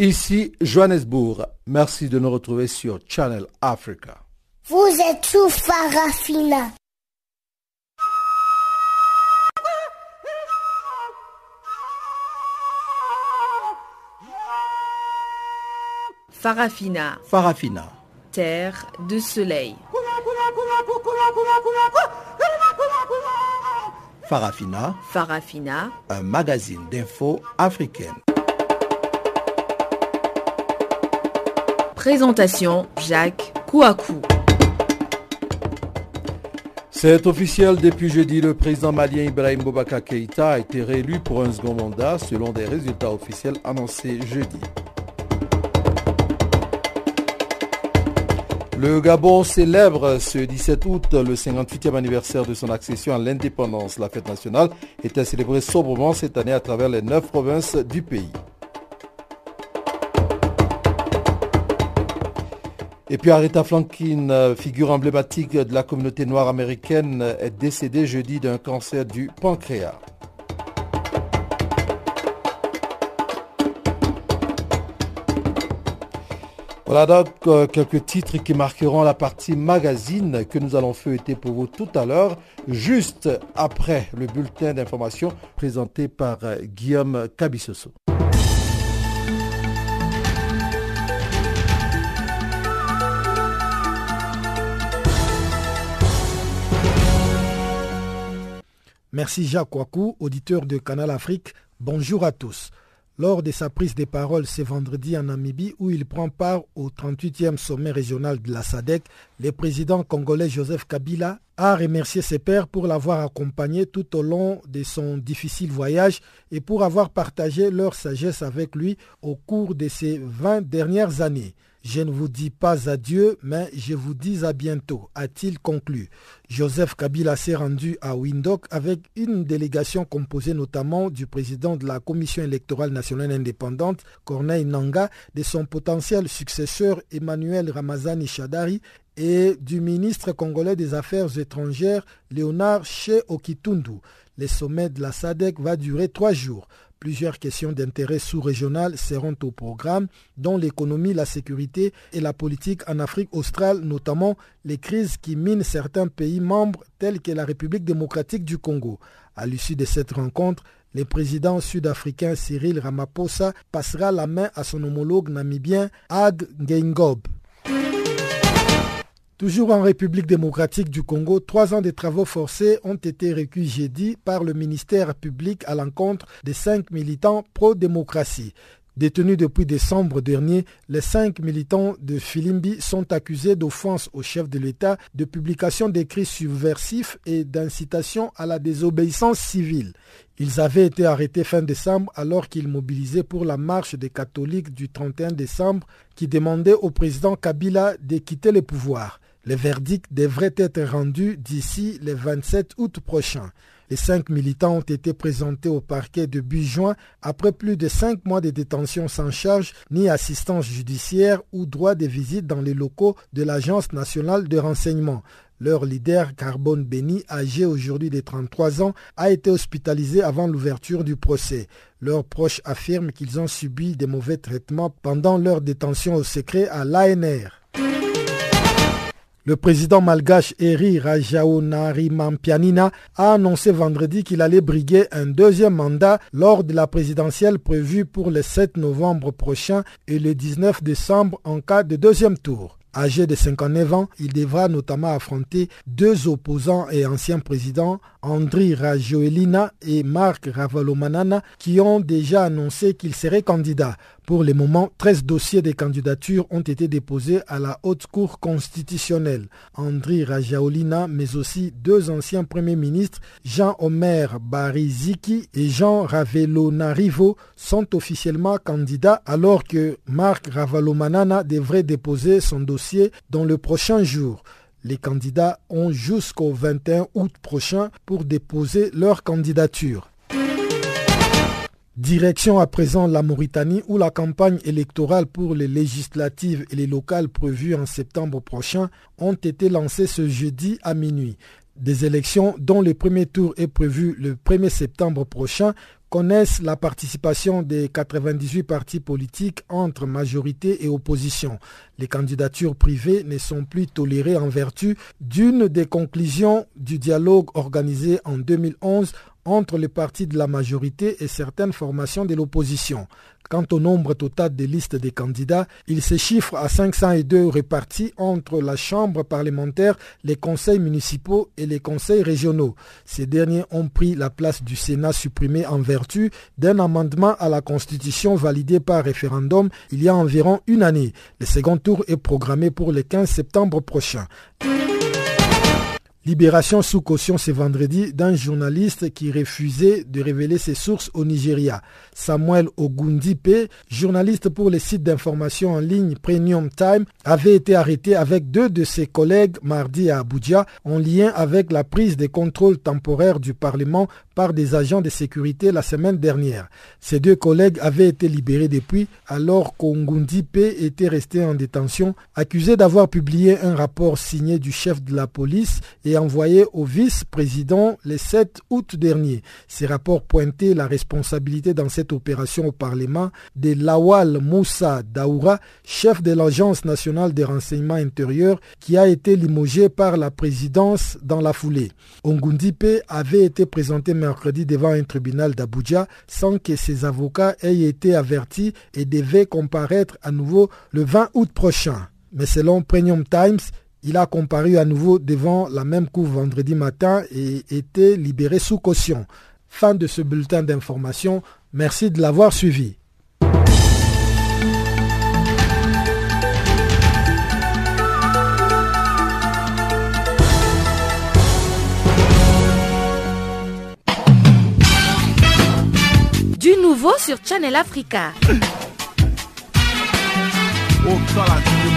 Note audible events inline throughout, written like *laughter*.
Ici Johannesburg. Merci de nous retrouver sur Channel Africa. Vous êtes sous Farafina. Farafina. Farafina. Terre de soleil. Farafina. Farafina. Un magazine d'infos africaine. Présentation Jacques Kouakou. C'est officiel depuis jeudi, le président malien Ibrahim Boubacar Keïta a été réélu pour un second mandat selon des résultats officiels annoncés jeudi. Le Gabon célèbre ce 17 août le 58e anniversaire de son accession à l'indépendance. La fête nationale était célébrée sobrement cette année à travers les neuf provinces du pays. Et puis Aretha Franklin, figure emblématique de la communauté noire américaine, est décédée jeudi d'un cancer du pancréas. Voilà donc euh, quelques titres qui marqueront la partie magazine que nous allons feuilleter pour vous tout à l'heure, juste après le bulletin d'information présenté par euh, Guillaume Cabissoso. Merci Jacques Wakou, auditeur de Canal Afrique. Bonjour à tous lors de sa prise de parole ce vendredi en Namibie où il prend part au 38e sommet régional de la SADEC, le président congolais Joseph Kabila a remercié ses pairs pour l'avoir accompagné tout au long de son difficile voyage et pour avoir partagé leur sagesse avec lui au cours de ces 20 dernières années. Je ne vous dis pas adieu, mais je vous dis à bientôt, a-t-il conclu. Joseph Kabila s'est rendu à Windhoek avec une délégation composée notamment du président de la Commission électorale nationale indépendante, Corneille Nanga, de son potentiel successeur Emmanuel Ramazani Chadari et du ministre congolais des Affaires étrangères Léonard Che Okitundu. Le sommet de la SADEC va durer trois jours. Plusieurs questions d'intérêt sous-régional seront au programme, dont l'économie, la sécurité et la politique en Afrique australe, notamment les crises qui minent certains pays membres tels que la République démocratique du Congo. À l'issue de cette rencontre, le président sud-africain Cyril Ramaphosa passera la main à son homologue namibien Ag Ngeingob. Toujours en République démocratique du Congo, trois ans de travaux forcés ont été recueillis jeudi par le ministère public à l'encontre des cinq militants pro-démocratie. Détenus depuis décembre dernier, les cinq militants de Filimbi sont accusés d'offense au chef de l'État, de publication d'écrits subversifs et d'incitation à la désobéissance civile. Ils avaient été arrêtés fin décembre alors qu'ils mobilisaient pour la marche des catholiques du 31 décembre qui demandait au président Kabila de quitter le pouvoir. Le verdict devrait être rendu d'ici le 27 août prochain. Les cinq militants ont été présentés au parquet de Bujuin après plus de cinq mois de détention sans charge ni assistance judiciaire ou droit de visite dans les locaux de l'Agence nationale de renseignement. Leur leader, Carbone Béni, âgé aujourd'hui de 33 ans, a été hospitalisé avant l'ouverture du procès. Leurs proches affirment qu'ils ont subi des mauvais traitements pendant leur détention au secret à l'ANR. Le président malgache Eri Rajaonarimampianina a annoncé vendredi qu'il allait briguer un deuxième mandat lors de la présidentielle prévue pour le 7 novembre prochain et le 19 décembre en cas de deuxième tour. Âgé de 59 ans, il devra notamment affronter deux opposants et anciens présidents, Andri Rajoelina et Marc Ravalomanana, qui ont déjà annoncé qu'ils seraient candidats. Pour le moment, 13 dossiers de candidature ont été déposés à la Haute Cour constitutionnelle. Andri Rajaolina, mais aussi deux anciens premiers ministres, Jean-Omer Bariziki et Jean Ravelonarivo, sont officiellement candidats alors que Marc Ravalomanana devrait déposer son dossier dans le prochain jour. Les candidats ont jusqu'au 21 août prochain pour déposer leur candidature. Direction à présent la Mauritanie où la campagne électorale pour les législatives et les locales prévues en septembre prochain ont été lancées ce jeudi à minuit. Des élections dont le premier tour est prévu le 1er septembre prochain connaissent la participation des 98 partis politiques entre majorité et opposition. Les candidatures privées ne sont plus tolérées en vertu d'une des conclusions du dialogue organisé en 2011 entre les partis de la majorité et certaines formations de l'opposition. Quant au nombre total des listes des candidats, il se chiffre à 502 répartis entre la Chambre parlementaire, les conseils municipaux et les conseils régionaux. Ces derniers ont pris la place du Sénat supprimé en vertu d'un amendement à la Constitution validé par référendum il y a environ une année. Le second tour est programmé pour le 15 septembre prochain. Libération sous caution ce vendredi d'un journaliste qui refusait de révéler ses sources au Nigeria. Samuel Ogundipe, journaliste pour les sites d'information en ligne Premium Time, avait été arrêté avec deux de ses collègues mardi à Abuja en lien avec la prise des contrôles temporaires du Parlement par des agents de sécurité la semaine dernière. Ces deux collègues avaient été libérés depuis alors qu'Ogundipe était resté en détention, accusé d'avoir publié un rapport signé du chef de la police et envoyé au vice-président le 7 août dernier. Ces rapports pointaient la responsabilité dans cette opération au Parlement de Lawal Moussa Daoura, chef de l'Agence nationale des renseignements intérieurs, qui a été limogé par la présidence dans la foulée. Ongundipe avait été présenté mercredi devant un tribunal d'Abuja sans que ses avocats aient été avertis et devait comparaître à nouveau le 20 août prochain. Mais selon Premium Times, il a comparu à nouveau devant la même cour vendredi matin et était libéré sous caution. Fin de ce bulletin d'information. Merci de l'avoir suivi. Du nouveau sur Channel Africa.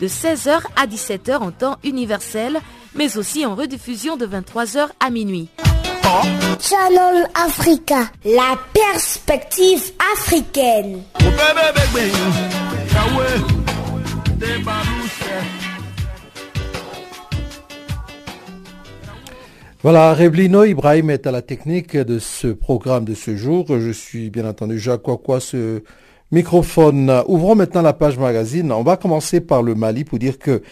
de 16h à 17h en temps universel, mais aussi en rediffusion de 23h à minuit. Channel Africa, la perspective africaine. Voilà, Reblino Ibrahim est à la technique de ce programme de ce jour. Je suis bien entendu Jacques Kwakwa, ce microphone. Ouvrons maintenant la page magazine. On va commencer par le Mali pour dire que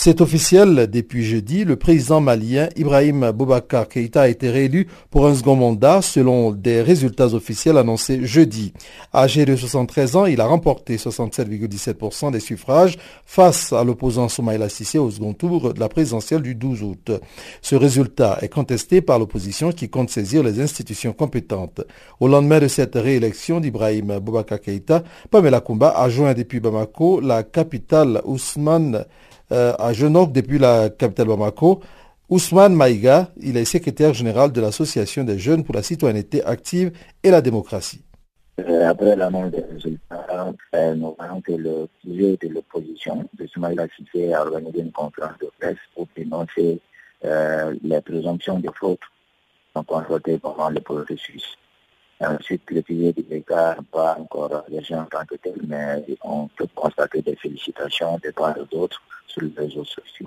c'est officiel depuis jeudi. Le président malien Ibrahim Boubacar Keïta a été réélu pour un second mandat selon des résultats officiels annoncés jeudi. Âgé de 73 ans, il a remporté 67,17% des suffrages face à l'opposant Soumaïla Sissé au second tour de la présidentielle du 12 août. Ce résultat est contesté par l'opposition qui compte saisir les institutions compétentes. Au lendemain de cette réélection d'Ibrahim Boubacar Keïta, Pamela Kumba a joint depuis Bamako la capitale Ousmane euh, à Genok depuis la capitale Bamako. Ousmane Maïga, il est secrétaire général de l'Association des jeunes pour la citoyenneté active et la démocratie. Euh, après l'annonce des résultats, euh, nous voyons que le sujet de l'opposition, de Soumaïla Sissé, a organisé une conférence de presse pour dénoncer les présomptions de faute constatées pendant le processus. Ensuite, le sujet des dégâts n'a pas encore réagi en tant que tel, mais on peut constater des félicitations de part et d'autres sur les réseaux sociaux.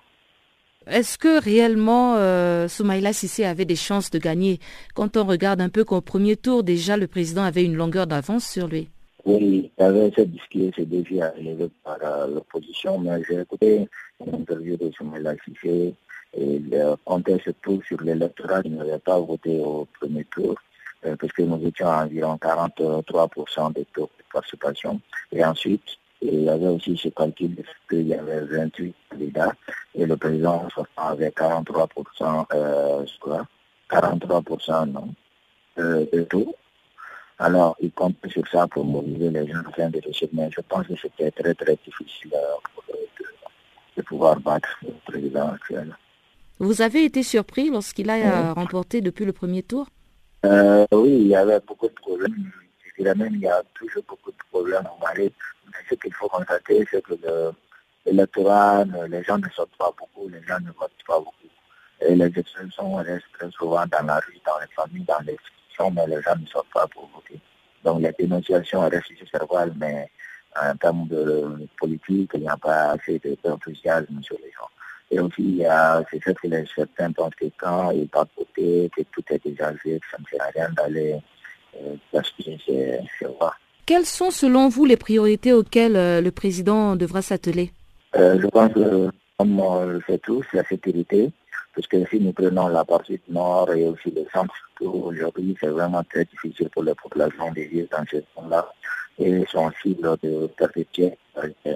Est-ce que réellement euh, Soumaïla Sissé avait des chances de gagner? Quand on regarde un peu qu'au premier tour, déjà le président avait une longueur d'avance sur lui. Oui, il avait ce disque, ce défi à élever par euh, l'opposition, mais j'ai écouté une interview de Soumaïla Sissé et il comptait surtout sur l'électorat qui n'avait pas voté au premier tour. Euh, parce que nous étions à environ 43% de taux de participation. Et ensuite, il y avait aussi ce calcul qu'il y avait 28 candidats et le président avait 43%, euh, 43% non, euh, de taux. Alors, il compte sur ça pour mobiliser les gens afin de réussir. Mais je pense que c'était très, très difficile euh, de, de, pouvoir battre le président actuel. Vous avez été surpris lorsqu'il a remporté depuis le premier tour? Euh, oui, il y avait beaucoup de problèmes. Qu'il y a toujours beaucoup de problèmes au Mali. Ce qu'il faut constater, c'est que l'électorat, les gens ne sortent pas beaucoup, les gens ne votent pas beaucoup. Et les expulsions restent très souvent dans la rue, dans les familles, dans les institutions, mais les gens ne sortent pas pour voter. Donc les dénonciations restent verbales, mais en termes de politique, il n'y a pas assez d'enthousiasme sur les gens. Et aussi, c'est sûr que les, certains pensent que quand ils partent voter, que tout est déjà fait, que ça ne sert à rien d'aller euh. Quelles sont selon vous les priorités auxquelles euh, le président devra s'atteler? Euh, Je pense que, comme on le fait tous, la sécurité, parce que si nous prenons la partie nord et aussi le centre, aujourd'hui, c'est vraiment très difficile pour les populations de vivre dans ce zone-là. Et sont cibles de terroristes,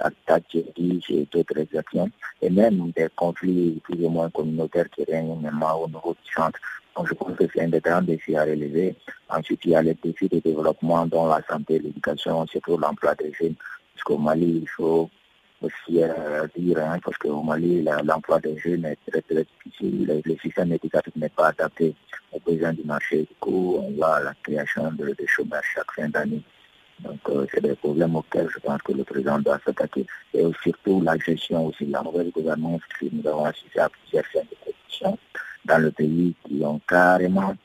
attaques et d'autres exactions, et même des conflits plus ou moins communautaires qui règnent au niveau du centre. Donc je pense que c'est un des grands défis à relever. Ensuite, il y a les défis de développement dont la santé, l'éducation, surtout l'emploi des jeunes. Parce qu'au Mali, il faut aussi euh, dire, hein, parce qu'au Mali, l'emploi des jeunes est très très difficile, le, système éducatif n'est pas adapté aux besoins du marché. Du coup, on voit la création de, de chômage chaque fin d'année. Donc, euh, c'est des problèmes auxquels je pense que le président doit s'attaquer. Et surtout la gestion aussi la nouvelle gouvernance, que nous avons assisté à plusieurs fins de production dans le pays qui ont carrément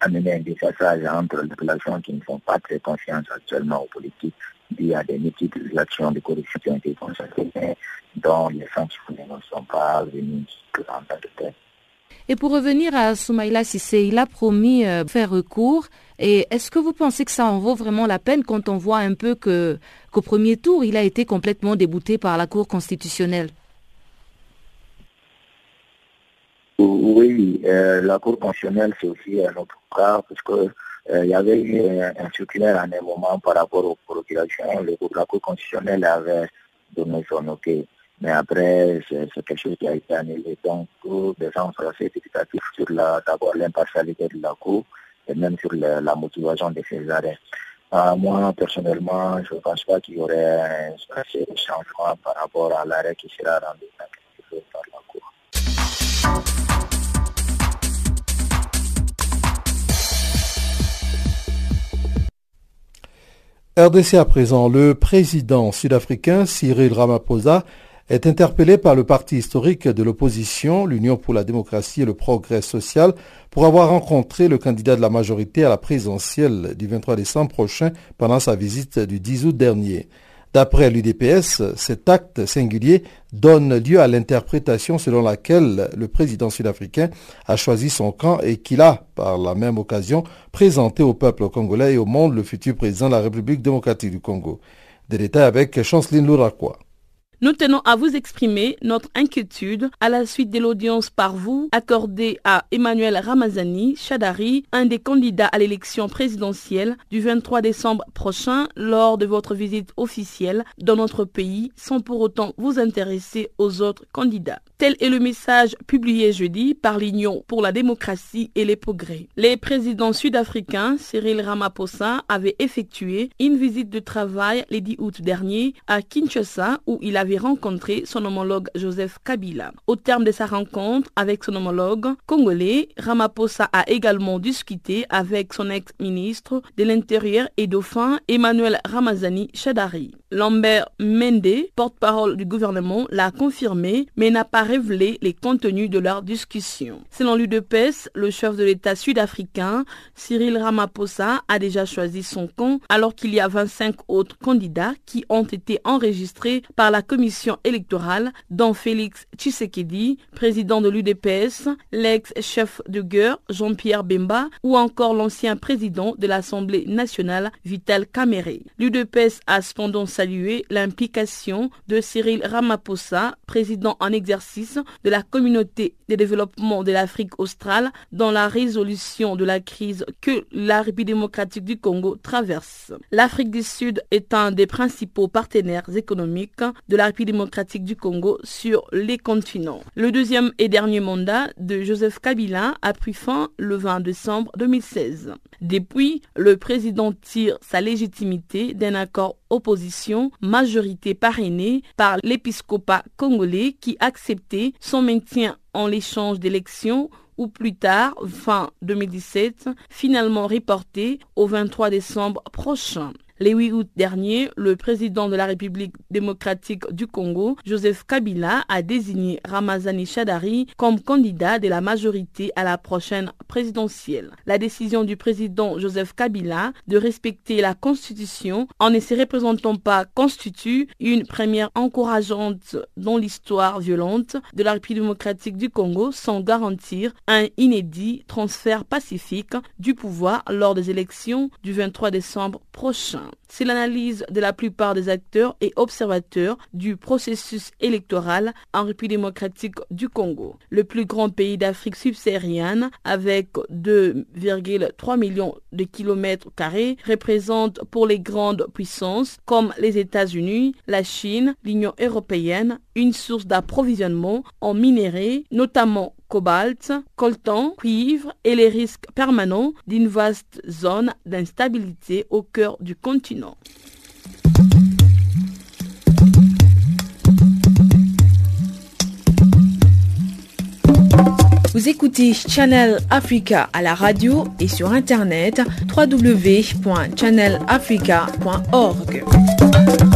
amené un désassage entre les populations qui ne font pas très confiance actuellement aux politiques il y a des multiples actions de corruption qui ont été constatées, mais dont les sanctions ne sont pas venues en tant que telles. Et pour revenir à Soumaïla Sissé, il a promis euh, faire recours. Et est-ce que vous pensez que ça en vaut vraiment la peine quand on voit un peu qu'au premier tour, il a été complètement débouté par la Cour constitutionnelle? Oui, euh, la Cour constitutionnelle, c'est aussi un autre cas, parce que euh, y avait eu un, circulaire en un moment par rapport aux procurations. Le, la Cour constitutionnelle avait donné son OK. Mais après, c'est quelque chose qui a été annulé. Donc, des gens assez expectatifs sur l'impartialité de la Cour et même sur la, motivation de ces arrêts. Euh, moi, personnellement, je ne pense pas qu'il y aurait un changement par rapport à l'arrêt qui sera rendu par la Cour. RDC à présent, le président sud-africain Cyril Ramaphosa est interpellé par le parti historique de l'opposition, l'Union pour la démocratie et le progrès social, pour avoir rencontré le candidat de la majorité à la présidentielle du 23 décembre prochain pendant sa visite du 10 août dernier. D'après l'UDPS, cet acte singulier donne lieu à l'interprétation selon laquelle le président sud-africain a choisi son camp et qu'il a, par la même occasion, présenté au peuple congolais et au monde le futur président de la République démocratique du Congo. Des détails avec Chanceline Louraquois. Nous tenons à vous exprimer notre inquiétude à la suite de l'audience par vous accordée à Emmanuel Ramazani Chadari, un des candidats à l'élection présidentielle du 23 décembre prochain lors de votre visite officielle dans notre pays sans pour autant vous intéresser aux autres candidats. Tel est le message publié jeudi par l'Union pour la démocratie et les progrès. Les présidents sud-africains Cyril Ramaphosa avait effectué une visite de travail le 10 août dernier à Kinshasa où il rencontré son homologue Joseph Kabila. Au terme de sa rencontre avec son homologue congolais, Ramaphosa a également discuté avec son ex-ministre de l'Intérieur et dauphin Emmanuel Ramazani Chadari. Lambert Mende, porte-parole du gouvernement, l'a confirmé mais n'a pas révélé les contenus de leur discussion. Selon l'UDPS, le chef de l'État sud-africain, Cyril Ramaphosa, a déjà choisi son camp alors qu'il y a 25 autres candidats qui ont été enregistrés par la commission électorale, dont Félix Tshisekedi, président de l'UDPS, l'ex-chef de guerre Jean-Pierre Bemba ou encore l'ancien président de l'Assemblée nationale Vital Kamere. L'UDPS a cependant salué l'implication de Cyril Ramaphosa, président en exercice de la communauté de développement de l'Afrique australe dans la résolution de la crise que la République démocratique du Congo traverse. L'Afrique du Sud est un des principaux partenaires économiques de la République démocratique du Congo sur les continents. Le deuxième et dernier mandat de Joseph Kabila a pris fin le 20 décembre 2016. Depuis, le président tire sa légitimité d'un accord opposition majorité parrainée par l'épiscopat congolais qui acceptait son maintien en l'échange d'élections ou plus tard, fin 2017, finalement reporté au 23 décembre prochain. Le 8 août dernier, le président de la République démocratique du Congo, Joseph Kabila, a désigné Ramazani Shadari comme candidat de la majorité à la prochaine présidentielle. La décision du président Joseph Kabila de respecter la Constitution en ne se représentant pas constitue une première encourageante dans l'histoire violente de la République démocratique du Congo sans garantir un inédit transfert pacifique du pouvoir lors des élections du 23 décembre prochain. C'est l'analyse de la plupart des acteurs et observateurs du processus électoral en République démocratique du Congo. Le plus grand pays d'Afrique subsaharienne, avec 2,3 millions de kilomètres carrés, représente pour les grandes puissances comme les États-Unis, la Chine, l'Union européenne, une source d'approvisionnement en minéraux, notamment cobalt, coltan, cuivre et les risques permanents d'une vaste zone d'instabilité au cœur du continent. Vous écoutez Channel Africa à la radio et sur internet www.channelafrica.org.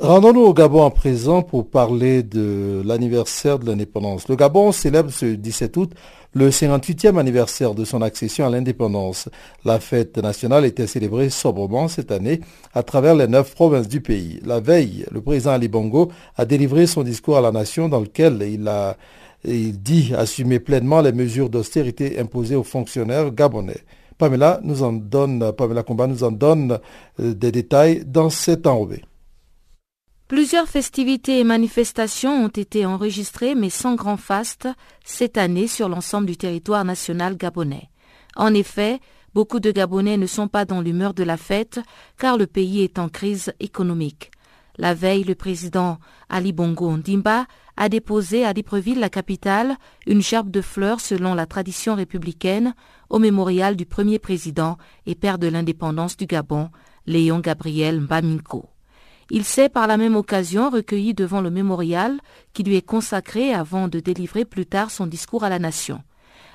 Rendons-nous au Gabon à présent pour parler de l'anniversaire de l'indépendance. Le Gabon célèbre ce 17 août le 58e anniversaire de son accession à l'indépendance. La fête nationale était célébrée sobrement cette année à travers les neuf provinces du pays. La veille, le président Ali Bongo a délivré son discours à la nation dans lequel il a dit assumer pleinement les mesures d'austérité imposées aux fonctionnaires gabonais. Pamela nous en donne, Pamela Combat nous en donne euh, des détails dans cet enrobé. Plusieurs festivités et manifestations ont été enregistrées mais sans grand faste cette année sur l'ensemble du territoire national gabonais. En effet, beaucoup de Gabonais ne sont pas dans l'humeur de la fête car le pays est en crise économique. La veille, le président Ali Bongo Ndimba a déposé à Libreville, la capitale, une gerbe de fleurs selon la tradition républicaine au mémorial du premier président et père de l'indépendance du Gabon, Léon Gabriel Mbaminko. Il s'est par la même occasion recueilli devant le mémorial qui lui est consacré avant de délivrer plus tard son discours à la nation.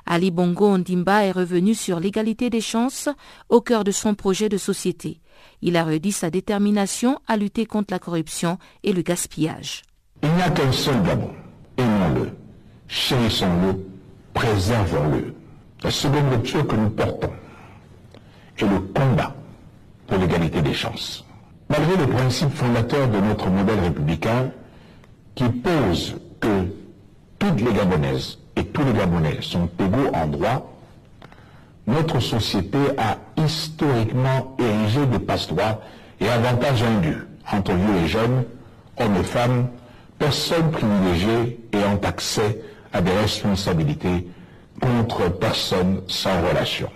Ali Bongo Ondimba est revenu sur l'égalité des chances au cœur de son projet de société. Il a redit sa détermination à lutter contre la corruption et le gaspillage. Il n'y a qu'un seul Gabon. Aimons-le, chérissons-le, préservons-le. La seconde lecture que nous portons est le combat pour l'égalité des chances. Malgré le principe fondateur de notre modèle républicain qui pose que toutes les Gabonaises et tous les Gabonais sont égaux en droit, notre société a historiquement érigé des passe-droits et avantages indus entre vieux et jeunes, hommes et femmes, personnes privilégiées ayant accès à des responsabilités contre personnes sans relation.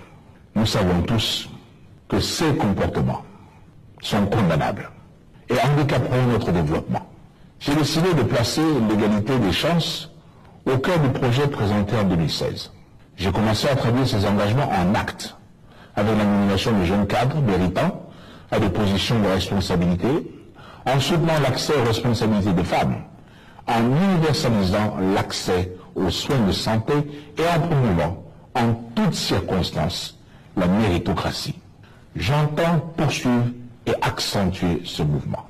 Nous savons tous que ces comportements sont condamnables et handicaperont notre développement. J'ai décidé de placer l'égalité des chances au cœur du projet présenté en 2016. J'ai commencé à traduire ces engagements en actes, avec la nomination de jeunes cadres méritants à des positions de responsabilité, en soutenant l'accès aux responsabilités des femmes, en universalisant l'accès aux soins de santé et en promouvant en toutes circonstances la méritocratie. J'entends poursuivre et accentuer ce mouvement.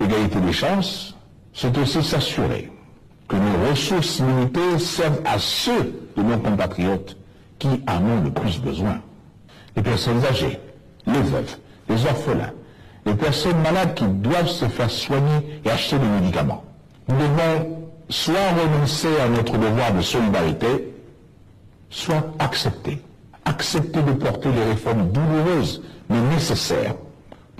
L'égalité des chances, c'est aussi s'assurer que nos ressources limitées servent à ceux de nos compatriotes qui en ont le plus besoin. Les personnes âgées, les veuves, les orphelins, les personnes malades qui doivent se faire soigner et acheter des médicaments. Nous devons soit renoncer à notre devoir de solidarité, soit accepter. Accepter de porter les réformes douloureuses mais nécessaires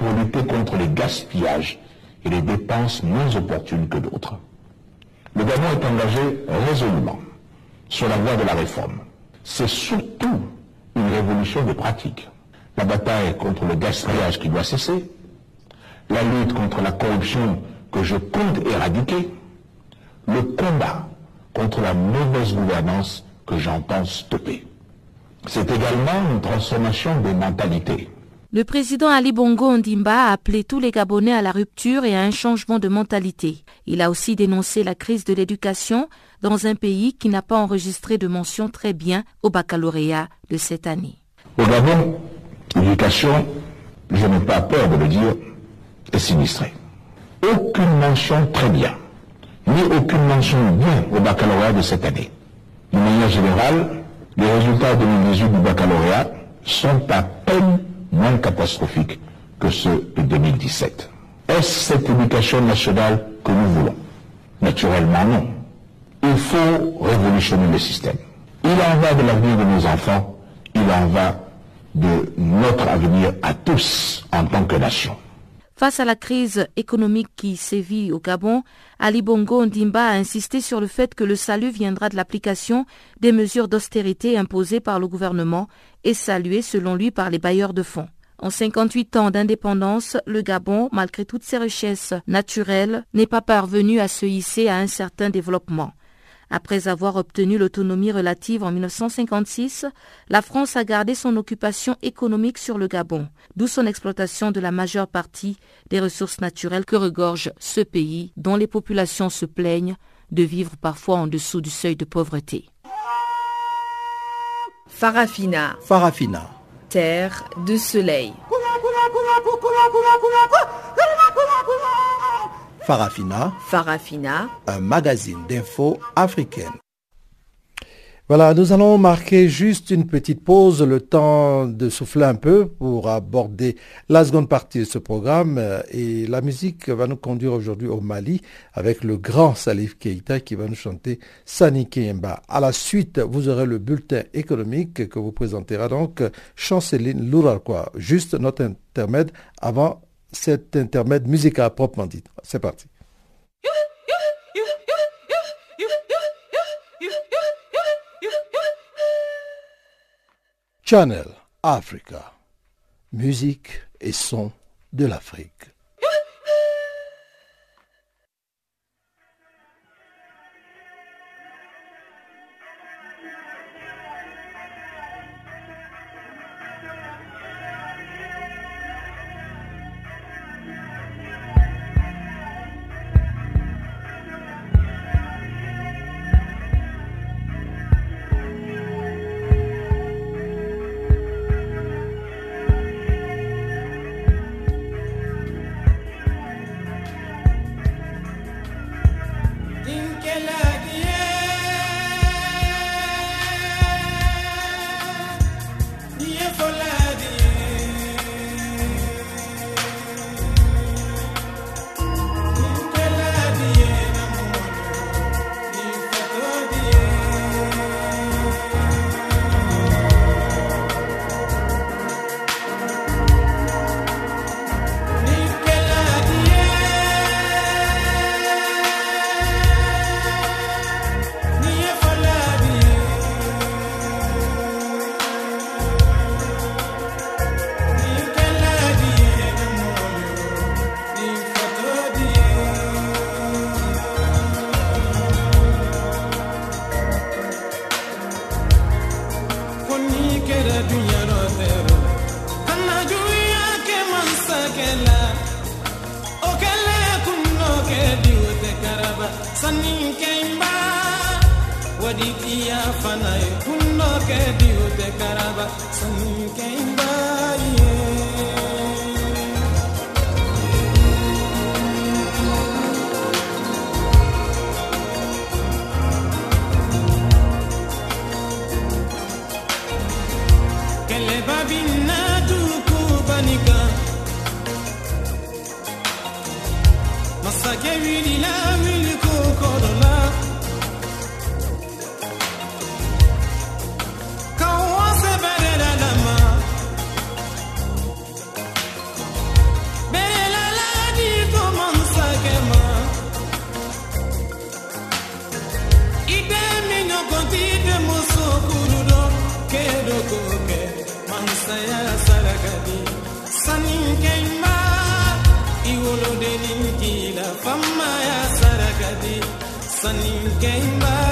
pour lutter contre les gaspillages et les dépenses moins opportunes que d'autres. Le Gabon est engagé résolument sur la voie de la réforme. C'est surtout une révolution des pratiques. La bataille contre le gaspillage qui doit cesser, la lutte contre la corruption que je compte éradiquer, le combat contre la mauvaise gouvernance que j'entends stopper. C'est également une transformation des mentalités. Le président Ali Bongo Ondimba a appelé tous les Gabonais à la rupture et à un changement de mentalité. Il a aussi dénoncé la crise de l'éducation dans un pays qui n'a pas enregistré de mention très bien au baccalauréat de cette année. Au Gabon, l'éducation, je n'ai pas peur de le dire, est sinistrée. Aucune mention très bien, ni aucune mention bien au baccalauréat de cette année. De manière générale, les résultats 2018 du baccalauréat sont à peine moins catastrophiques que ceux de 2017. Est-ce cette éducation nationale que nous voulons? Naturellement non. Il faut révolutionner le système. Il en va de l'avenir de nos enfants, il en va de notre avenir à tous en tant que nation. Face à la crise économique qui sévit au Gabon, Ali Bongo Ndimba a insisté sur le fait que le salut viendra de l'application des mesures d'austérité imposées par le gouvernement et saluées selon lui par les bailleurs de fonds. En 58 ans d'indépendance, le Gabon, malgré toutes ses richesses naturelles, n'est pas parvenu à se hisser à un certain développement. Après avoir obtenu l'autonomie relative en 1956, la France a gardé son occupation économique sur le Gabon, d'où son exploitation de la majeure partie des ressources naturelles que regorge ce pays dont les populations se plaignent de vivre parfois en dessous du seuil de pauvreté. Farafina. Farafina. Terre de soleil. Farafina. Farafina. Un magazine d'infos africaine. Voilà, nous allons marquer juste une petite pause, le temps de souffler un peu pour aborder la seconde partie de ce programme. Et la musique va nous conduire aujourd'hui au Mali avec le grand Salif Keita qui va nous chanter Sani Kemba. À la suite, vous aurez le bulletin économique que vous présentera donc Chanceline Lourarquois. Juste notre intermède avant cet intermède musical proprement dit. C'est parti. Channel Africa. Musique et son de l'Afrique. ya came bi ya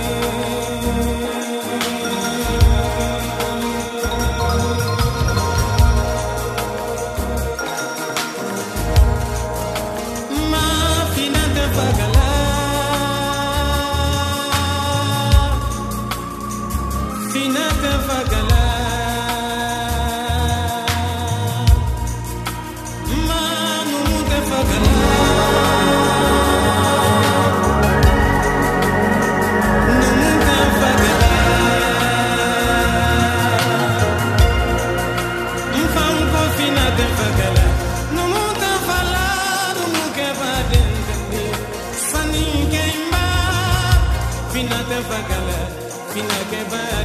man.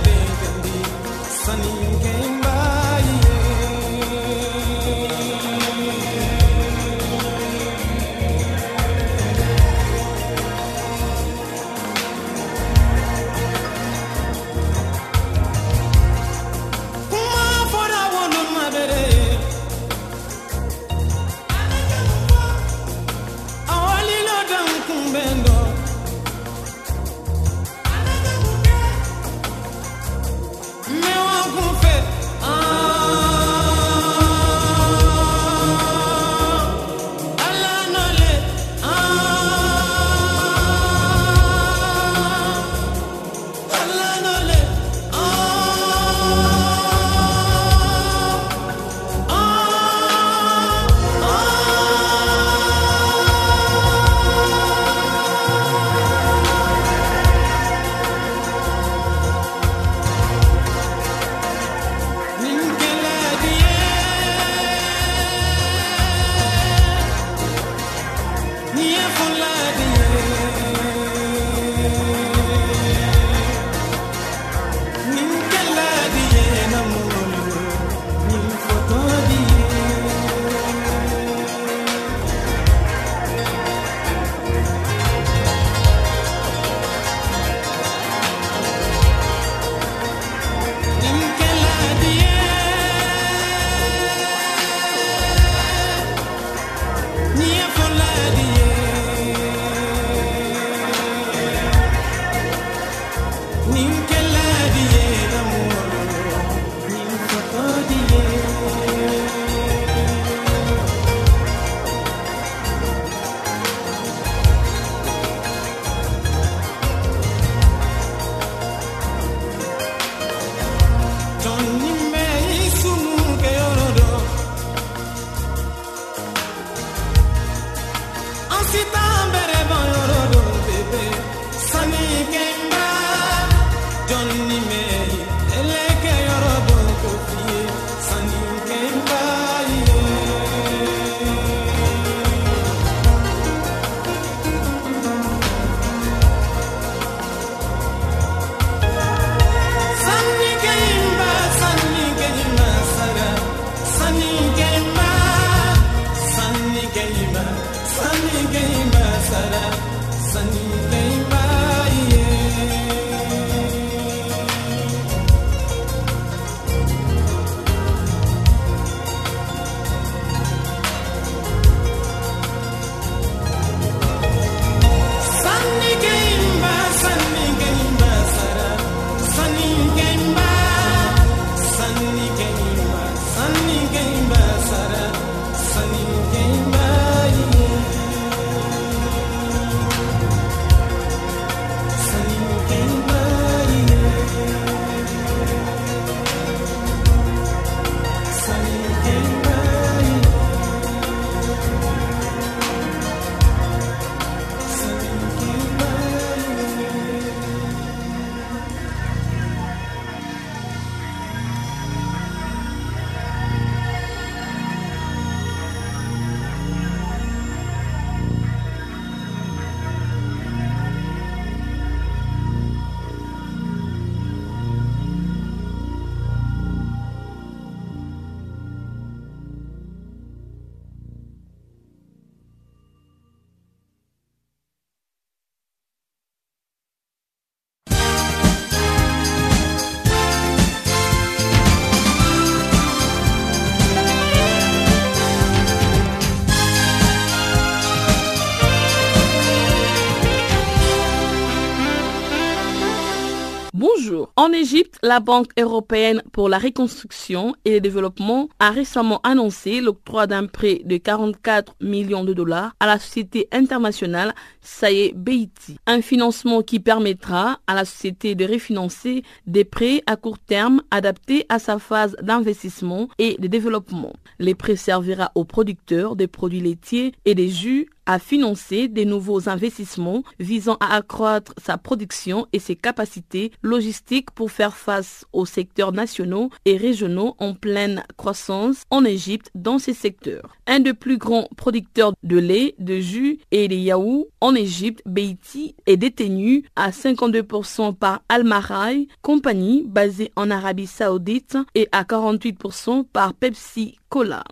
En Égypte, la Banque européenne pour la reconstruction et le développement a récemment annoncé l'octroi d'un prêt de 44 millions de dollars à la société internationale Saye Beiti. Un financement qui permettra à la société de refinancer des prêts à court terme adaptés à sa phase d'investissement et de développement. Les prêts servira aux producteurs des produits laitiers et des jus à financer des nouveaux investissements visant à accroître sa production et ses capacités logistiques pour faire face aux secteurs nationaux et régionaux en pleine croissance en Égypte dans ces secteurs. Un des plus grands producteurs de lait, de jus et de yaourts en Égypte, Beiti, est détenu à 52% par Al-Marai, compagnie basée en Arabie Saoudite, et à 48% par Pepsi Cola.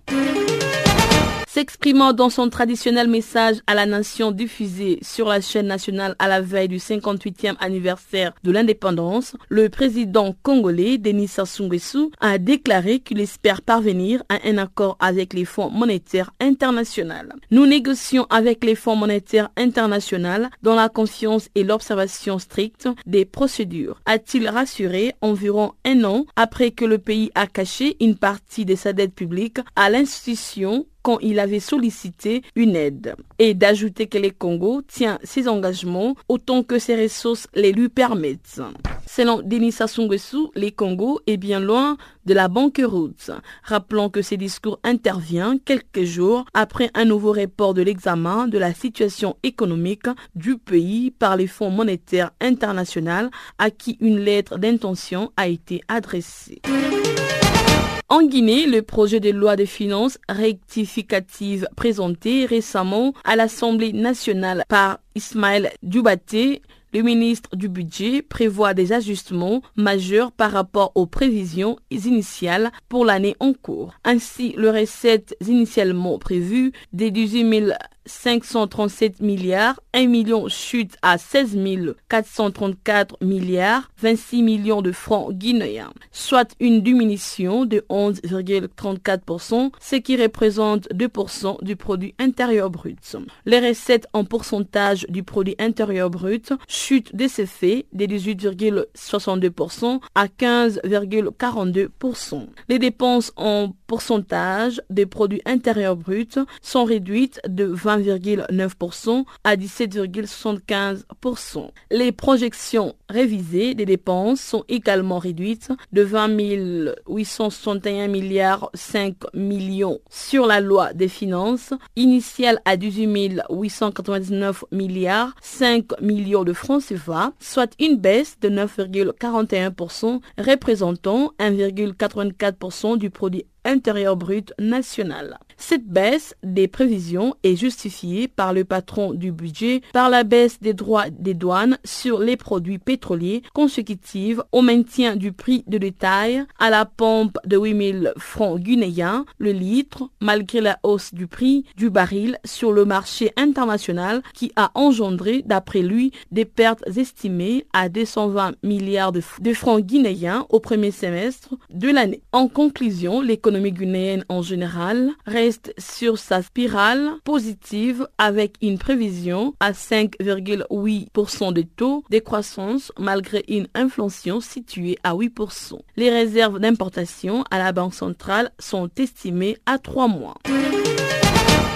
S'exprimant dans son traditionnel message à la nation diffusé sur la chaîne nationale à la veille du 58e anniversaire de l'indépendance, le président congolais Denis Sassou Nguesso a déclaré qu'il espère parvenir à un accord avec les fonds monétaires internationaux. Nous négocions avec les fonds monétaires internationaux dans la confiance et l'observation stricte des procédures, a-t-il rassuré environ un an après que le pays a caché une partie de sa dette publique à l'institution quand il avait sollicité une aide et d'ajouter que le Congo tient ses engagements autant que ses ressources les lui permettent. Selon Denis Sassou le Congo est bien loin de la banqueroute. Rappelons que ce discours intervient quelques jours après un nouveau report de l'examen de la situation économique du pays par les fonds monétaires internationaux à qui une lettre d'intention a été adressée. En Guinée, le projet de loi de finances rectificative présenté récemment à l'Assemblée nationale par Ismaël Dubaté le ministre du Budget prévoit des ajustements majeurs par rapport aux prévisions initiales pour l'année en cours. Ainsi, le recette initialement prévu des 18 537 milliards, 1 million chute à 16 434 milliards, 26 millions de francs guinéens, soit une diminution de 11,34%, ce qui représente 2% du produit intérieur brut. Les recettes en pourcentage du produit intérieur brut chutent de ce fait de 18,62% à 15,42%. Les dépenses en pourcentage des produits intérieurs bruts sont réduites de 20,9% à 17,75%. Les projections révisées des dépenses sont également réduites de 20 861 milliards 5 millions sur la loi des finances initiale à 18 899 milliards 5 millions de francs CFA, soit une baisse de 9,41% représentant 1,84% du produit intérieur brut national. Cette baisse des prévisions est justifiée par le patron du budget par la baisse des droits des douanes sur les produits pétroliers consécutive au maintien du prix de détail à la pompe de 8000 francs guinéens le litre malgré la hausse du prix du baril sur le marché international qui a engendré d'après lui des pertes estimées à 220 milliards de, francs guinéens au premier semestre de l'année. En conclusion, l'économie guinéenne en général reste sur sa spirale positive avec une prévision à 5,8% de taux de croissance malgré une inflation située à 8%. Les réserves d'importation à la Banque centrale sont estimées à 3 mois.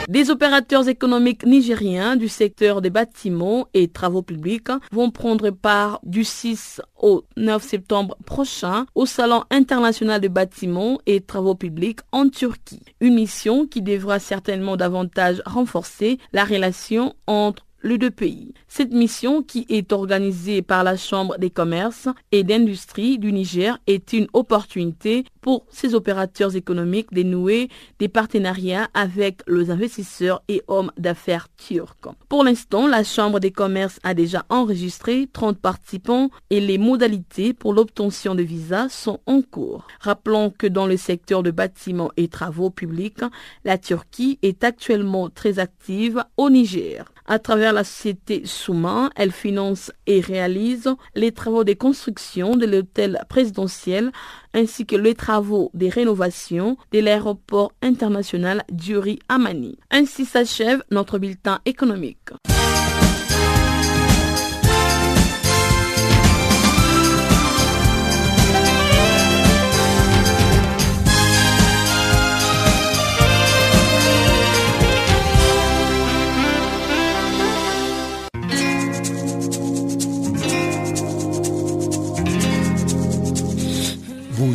Des opérateurs économiques nigériens du secteur des bâtiments et travaux publics vont prendre part du 6 au 9 septembre prochain au Salon international des bâtiments et travaux publics en Turquie. Une mission qui devra certainement davantage renforcer la relation entre les deux pays. Cette mission, qui est organisée par la Chambre des commerces et d'industrie du Niger, est une opportunité pour ces opérateurs économiques de nouer des partenariats avec les investisseurs et hommes d'affaires turcs. Pour l'instant, la Chambre des commerces a déjà enregistré 30 participants et les modalités pour l'obtention de visas sont en cours. Rappelons que dans le secteur de bâtiments et travaux publics, la Turquie est actuellement très active au Niger. À travers la société Souma, elle finance et réalise les travaux de construction de l'hôtel présidentiel ainsi que les travaux de rénovation de l'aéroport international Duri Amani. Ainsi s'achève notre bulletin économique.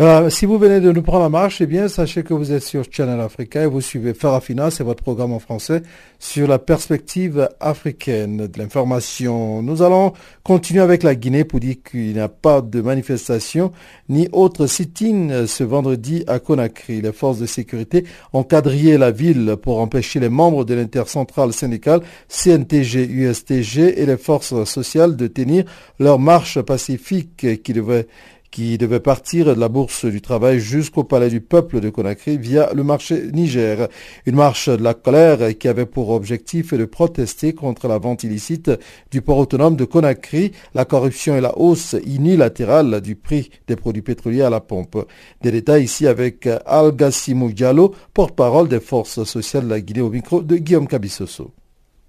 Euh, si vous venez de nous prendre la marche, eh bien, sachez que vous êtes sur Channel Africa et vous suivez Farafina, c'est votre programme en français sur la perspective africaine de l'information. Nous allons continuer avec la Guinée pour dire qu'il n'y a pas de manifestation ni autre sit-in ce vendredi à Conakry. Les forces de sécurité ont quadrillé la ville pour empêcher les membres de l'intercentrale syndicale CNTG-USTG et les forces sociales de tenir leur marche pacifique qui devait qui devait partir de la Bourse du Travail jusqu'au Palais du Peuple de Conakry via le marché Niger. Une marche de la colère qui avait pour objectif de protester contre la vente illicite du port autonome de Conakry, la corruption et la hausse unilatérale du prix des produits pétroliers à la pompe. Des détails ici avec Al Gassimou Diallo, porte-parole des forces sociales de la Guinée au micro de Guillaume Cabissoso.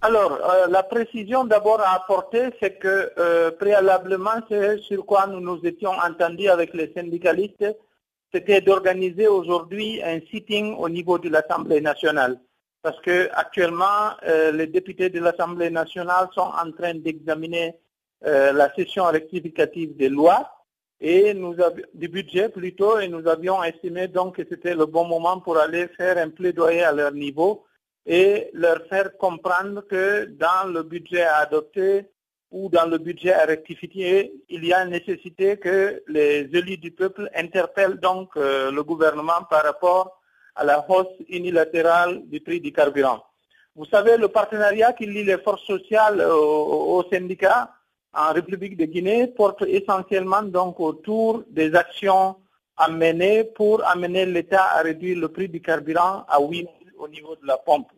Alors, euh, la précision d'abord à apporter, c'est que euh, préalablement, c'est sur quoi nous nous étions entendus avec les syndicalistes, c'était d'organiser aujourd'hui un sitting au niveau de l'Assemblée nationale. Parce que actuellement, euh, les députés de l'Assemblée nationale sont en train d'examiner la session rectificative des lois et nous du budget plutôt, et nous avions estimé donc que c'était le bon moment pour aller faire un plaidoyer à leur niveau et leur faire comprendre que dans le budget à adopter ou dans le budget à rectifier, il y a nécessité que les élus du peuple interpellent donc euh, le gouvernement par rapport à la hausse unilatérale du prix du carburant. Vous savez, le partenariat qui lie les forces sociales aux, syndicats en République de Guinée porte essentiellement donc autour des actions à mener pour amener l'État à réduire le prix du carburant à 8 au niveau de la pompe.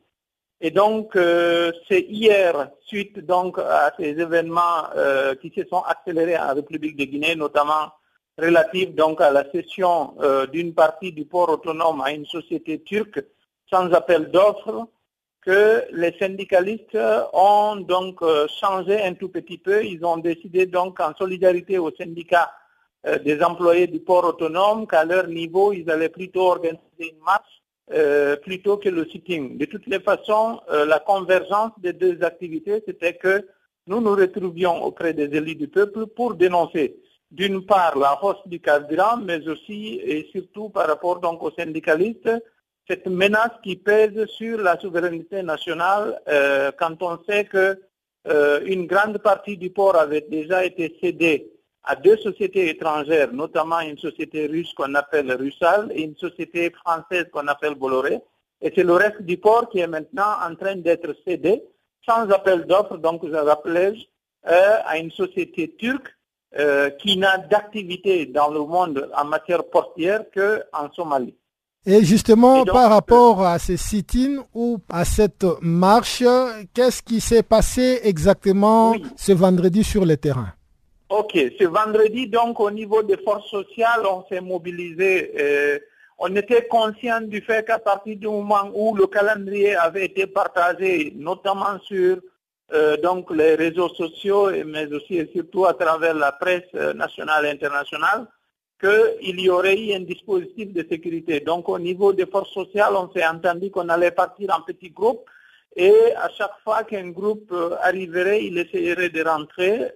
Et donc, euh, c'est hier, suite donc à ces événements euh, qui se sont accélérés en République de Guinée, notamment relatifs donc à la cession euh, d'une partie du port autonome à une société turque sans appel d'offres, que les syndicalistes ont donc changé un tout petit peu. Ils ont décidé donc en solidarité aux syndicats des employés du port autonome qu'à leur niveau, ils allaient plutôt organiser une marche euh, plutôt que le sitting. De toutes les façons, euh, la convergence des deux activités, c'était que nous nous retrouvions auprès des élus du peuple pour dénoncer d'une part la hausse du carburant, mais aussi et surtout par rapport donc aux syndicalistes, cette menace qui pèse sur la souveraineté nationale euh, quand on sait que une grande partie du port avait déjà été cédée à deux sociétés étrangères, notamment une société russe qu'on appelle Russal et une société française qu'on appelle Bolloré. Et c'est le reste du port qui est maintenant en train d'être cédé sans appel d'offres, donc je rappelle, euh, à une société turque euh, qui n'a d'activité dans le monde en matière portière qu'en Somalie. Et justement, par rapport à ces sit-ins ou à cette marche, qu'est-ce qui s'est passé exactement ce vendredi sur le terrain? Ok, ce vendredi, donc, au niveau des forces sociales, on s'est mobilisé. Euh, on était conscient du fait qu'à partir du moment où le calendrier avait été partagé, notamment sur euh, donc les réseaux sociaux, mais aussi et surtout à travers la presse euh, nationale et internationale, qu'il y aurait eu un dispositif de sécurité. Donc au niveau des forces sociales, on s'est entendu qu'on allait partir en petits groupes et à chaque fois qu'un groupe arriverait, il essayerait de rentrer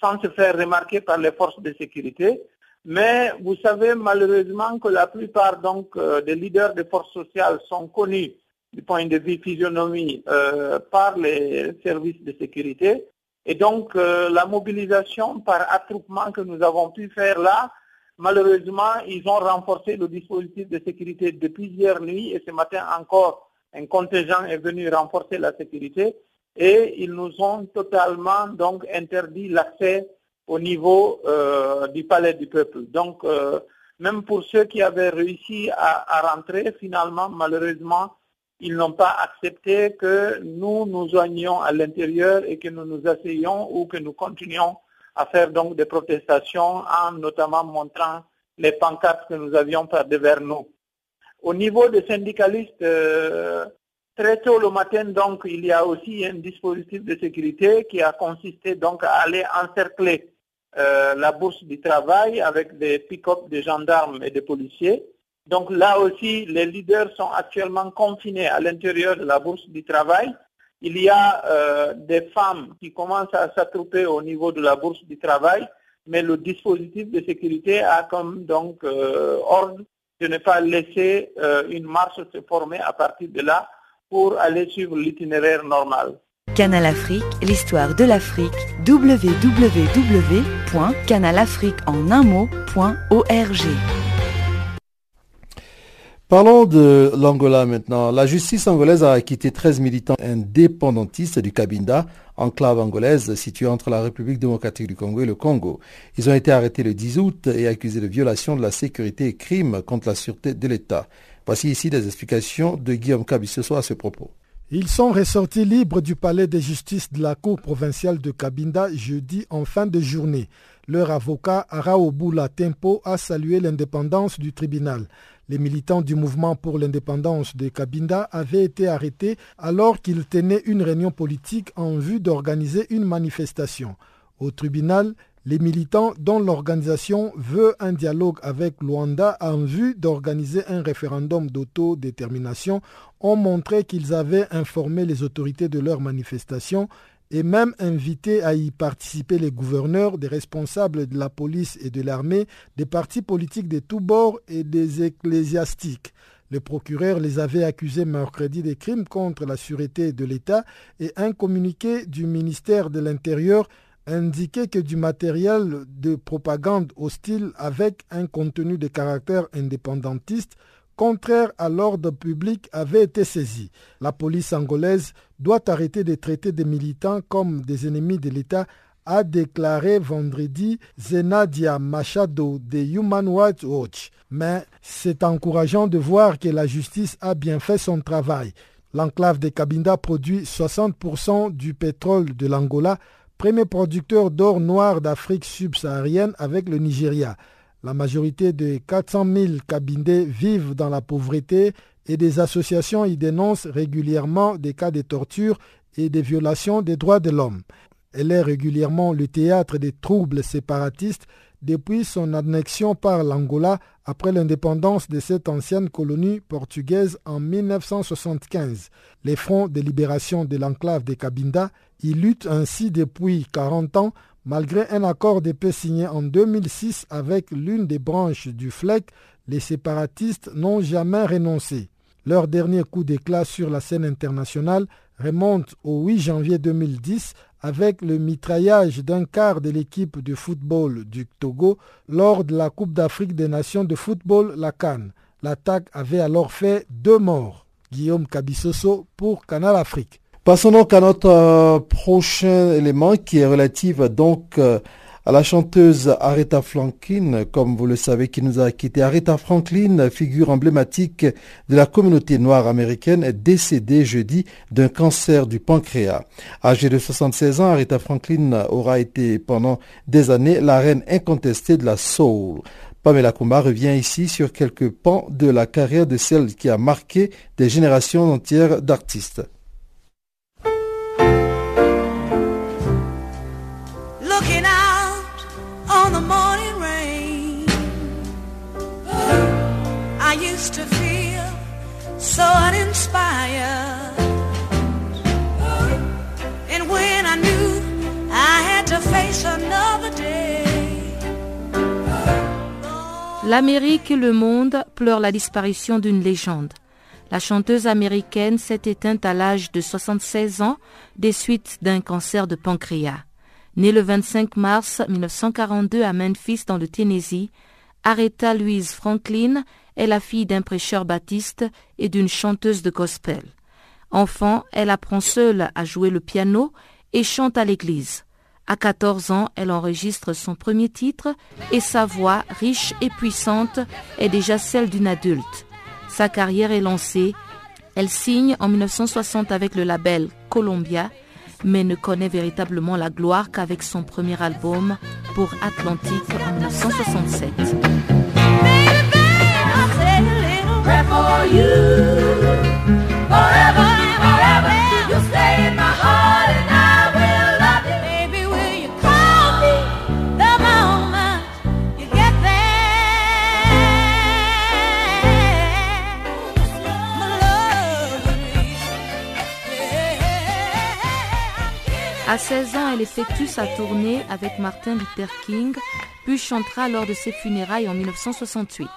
sans se faire remarquer par les forces de sécurité. Mais vous savez malheureusement que la plupart donc euh, des leaders des forces sociales sont connus du point de vue physionomie euh, par les services de sécurité. Et donc euh, la mobilisation par attroupement que nous avons pu faire là, malheureusement, ils ont renforcé le dispositif de sécurité depuis hier nuit et ce matin encore un contingent est venu renforcer la sécurité et ils nous ont totalement donc interdit l'accès au niveau euh, du palais du peuple. Donc, euh, même pour ceux qui avaient réussi à, rentrer, finalement, malheureusement, ils n'ont pas accepté que nous nous joignions à l'intérieur et que nous nous asseyions ou que nous continuions à faire donc des protestations en notamment montrant les pancartes que nous avions perdues vers nous. Au niveau des syndicalistes, euh, très tôt le matin, donc, il y a aussi un dispositif de sécurité qui a consisté donc à aller encercler euh, la bourse du travail avec des pick-up de gendarmes et de policiers. Donc là aussi, les leaders sont actuellement confinés à l'intérieur de la bourse du travail. Il y a euh, des femmes qui commencent à s'attrouper au niveau de la bourse du travail, mais le dispositif de sécurité a comme donc euh, ordre de ne pas laisser une marche se former à partir de là pour aller suivre l'itinéraire normal. Canal Afrique, l'histoire de l'Afrique, www.canalafrique.org. Parlons de l'Angola maintenant. La justice angolaise a acquitté 13 militants indépendantistes du Cabinda, enclave angolaise située entre la République démocratique du Congo et le Congo. Ils ont été arrêtés le 10 août et accusés de violation de la sécurité et crimes contre la sûreté de l'État. Voici ici des explications de Guillaume Cabissoso à ce propos. Ils sont ressortis libres du palais de justice de la Cour provinciale de Cabinda jeudi en fin de journée. Leur avocat Araobula Tempo a salué l'indépendance du tribunal. Les militants du mouvement pour l'indépendance de Cabinda avaient été arrêtés alors qu'ils tenaient une réunion politique en vue d'organiser une manifestation. Au tribunal, les militants dont l'organisation veut un dialogue avec Luanda en vue d'organiser un référendum d'autodétermination ont montré qu'ils avaient informé les autorités de leur manifestation et même invité à y participer les gouverneurs, des responsables de la police et de l'armée, des partis politiques de tous bords et des ecclésiastiques. Le procureur les avait accusés mercredi des crimes contre la sûreté de l'État et un communiqué du ministère de l'Intérieur indiquait que du matériel de propagande hostile avec un contenu de caractère indépendantiste contraire à l'ordre public avait été saisi. La police angolaise doit arrêter de traiter des militants comme des ennemis de l'État a déclaré vendredi Zenadia Machado de Human Rights Watch. Mais c'est encourageant de voir que la justice a bien fait son travail. L'enclave de Cabinda produit 60% du pétrole de l'Angola, premier producteur d'or noir d'Afrique subsaharienne avec le Nigeria. La majorité des 400 000 cabindés vivent dans la pauvreté et des associations y dénoncent régulièrement des cas de torture et des violations des droits de l'homme. Elle est régulièrement le théâtre des troubles séparatistes depuis son annexion par l'Angola après l'indépendance de cette ancienne colonie portugaise en 1975. Les fronts de libération de l'enclave de Cabinda y luttent ainsi depuis 40 ans Malgré un accord de paix signé en 2006 avec l'une des branches du FLEC, les séparatistes n'ont jamais renoncé. Leur dernier coup d'éclat sur la scène internationale remonte au 8 janvier 2010 avec le mitraillage d'un quart de l'équipe de football du Togo lors de la Coupe d'Afrique des Nations de football, la Cannes. L'attaque avait alors fait deux morts. Guillaume Cabissoso pour Canal Afrique. Passons donc à notre euh, prochain élément qui est relatif donc euh, à la chanteuse Aretha Franklin, comme vous le savez, qui nous a quitté. Aretha Franklin, figure emblématique de la communauté noire américaine, est décédée jeudi d'un cancer du pancréas. Âgée de 76 ans, Aretha Franklin aura été pendant des années la reine incontestée de la soul. Pamela Kumba revient ici sur quelques pans de la carrière de celle qui a marqué des générations entières d'artistes. L'Amérique et le monde pleurent la disparition d'une légende. La chanteuse américaine s'est éteinte à l'âge de 76 ans des suites d'un cancer de pancréas. Née le 25 mars 1942 à Memphis dans le Tennessee, Aretha Louise Franklin est la fille d'un prêcheur baptiste et d'une chanteuse de gospel. Enfant, elle apprend seule à jouer le piano et chante à l'église. À 14 ans, elle enregistre son premier titre et sa voix, riche et puissante, est déjà celle d'une adulte. Sa carrière est lancée. Elle signe en 1960 avec le label Columbia, mais ne connaît véritablement la gloire qu'avec son premier album pour Atlantic en 1967. À 16 ans, elle effectue sa tournée avec Martin Luther King, puis chantera lors de ses funérailles en 1968.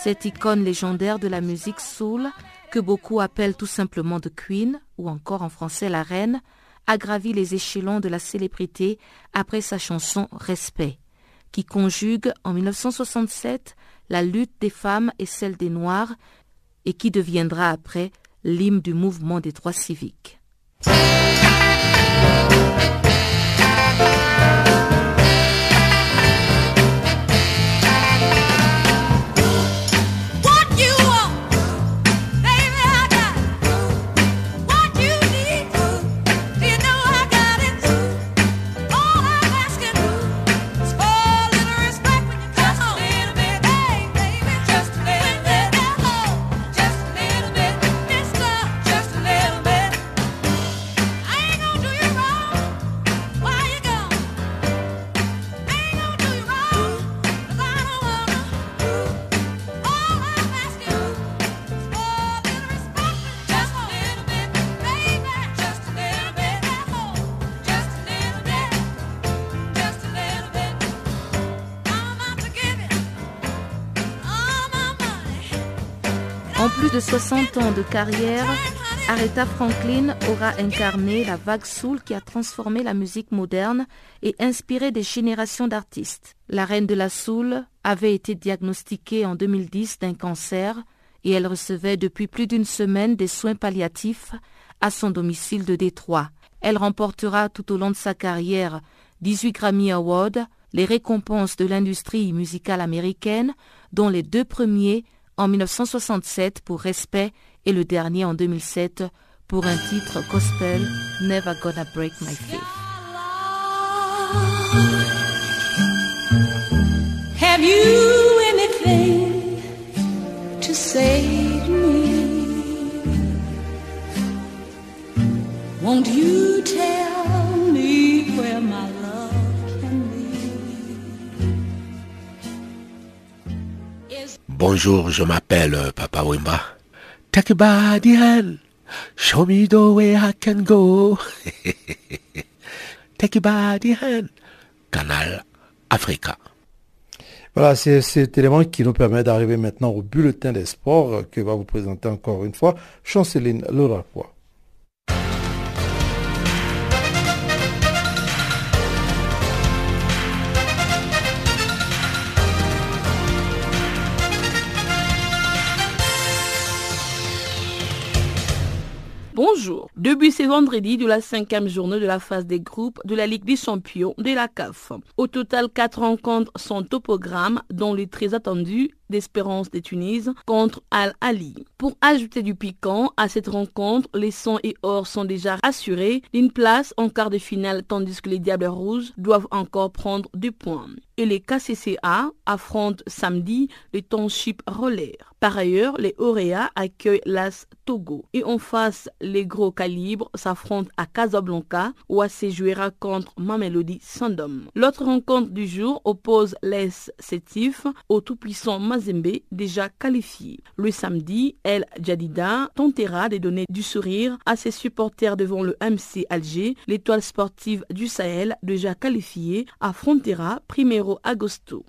Cette icône légendaire de la musique soul, que beaucoup appellent tout simplement The Queen, ou encore en français la reine, a les échelons de la célébrité après sa chanson Respect, qui conjugue en 1967 la lutte des femmes et celle des Noirs, et qui deviendra après l'hymne du mouvement des droits civiques. 60 ans de carrière, Aretha Franklin aura incarné la vague soul qui a transformé la musique moderne et inspiré des générations d'artistes. La reine de la soul avait été diagnostiquée en 2010 d'un cancer et elle recevait depuis plus d'une semaine des soins palliatifs à son domicile de Détroit. Elle remportera tout au long de sa carrière 18 Grammy Awards, les récompenses de l'industrie musicale américaine, dont les deux premiers en 1967 pour Respect et le dernier en 2007 pour un titre gospel Never Gonna Break My Faith. Bonjour, je m'appelle euh, Papa Wimba. Take a hand, show me the way I can go. *laughs* Take a hand, Canal Africa. Voilà, c'est cet élément qui nous permet d'arriver maintenant au bulletin des sports que va vous présenter encore une fois Chanceline Laurapois. Bonjour. Début ce vendredi de la cinquième journée de la phase des groupes de la Ligue des champions de la CAF. Au total, quatre rencontres sont au programme, dont les très attendus d'Espérance de Tunis contre Al-Ali. Pour ajouter du piquant à cette rencontre, les sons et or sont déjà assurés d'une place en quart de finale tandis que les Diables Rouges doivent encore prendre deux points. Et les KCCA affrontent samedi les Township Rollers. Par ailleurs, les Auréa accueillent l'As Togo. Et en face, les gros calibres s'affrontent à Casablanca où AC jouera contre Mamelody Sandom. L'autre rencontre du jour oppose les Sétif au tout-puissant Mazembe déjà qualifié. Le samedi, El Jadida tentera de donner du sourire à ses supporters devant le MC Alger. L'étoile sportive du Sahel déjà qualifiée affrontera Primero Agosto.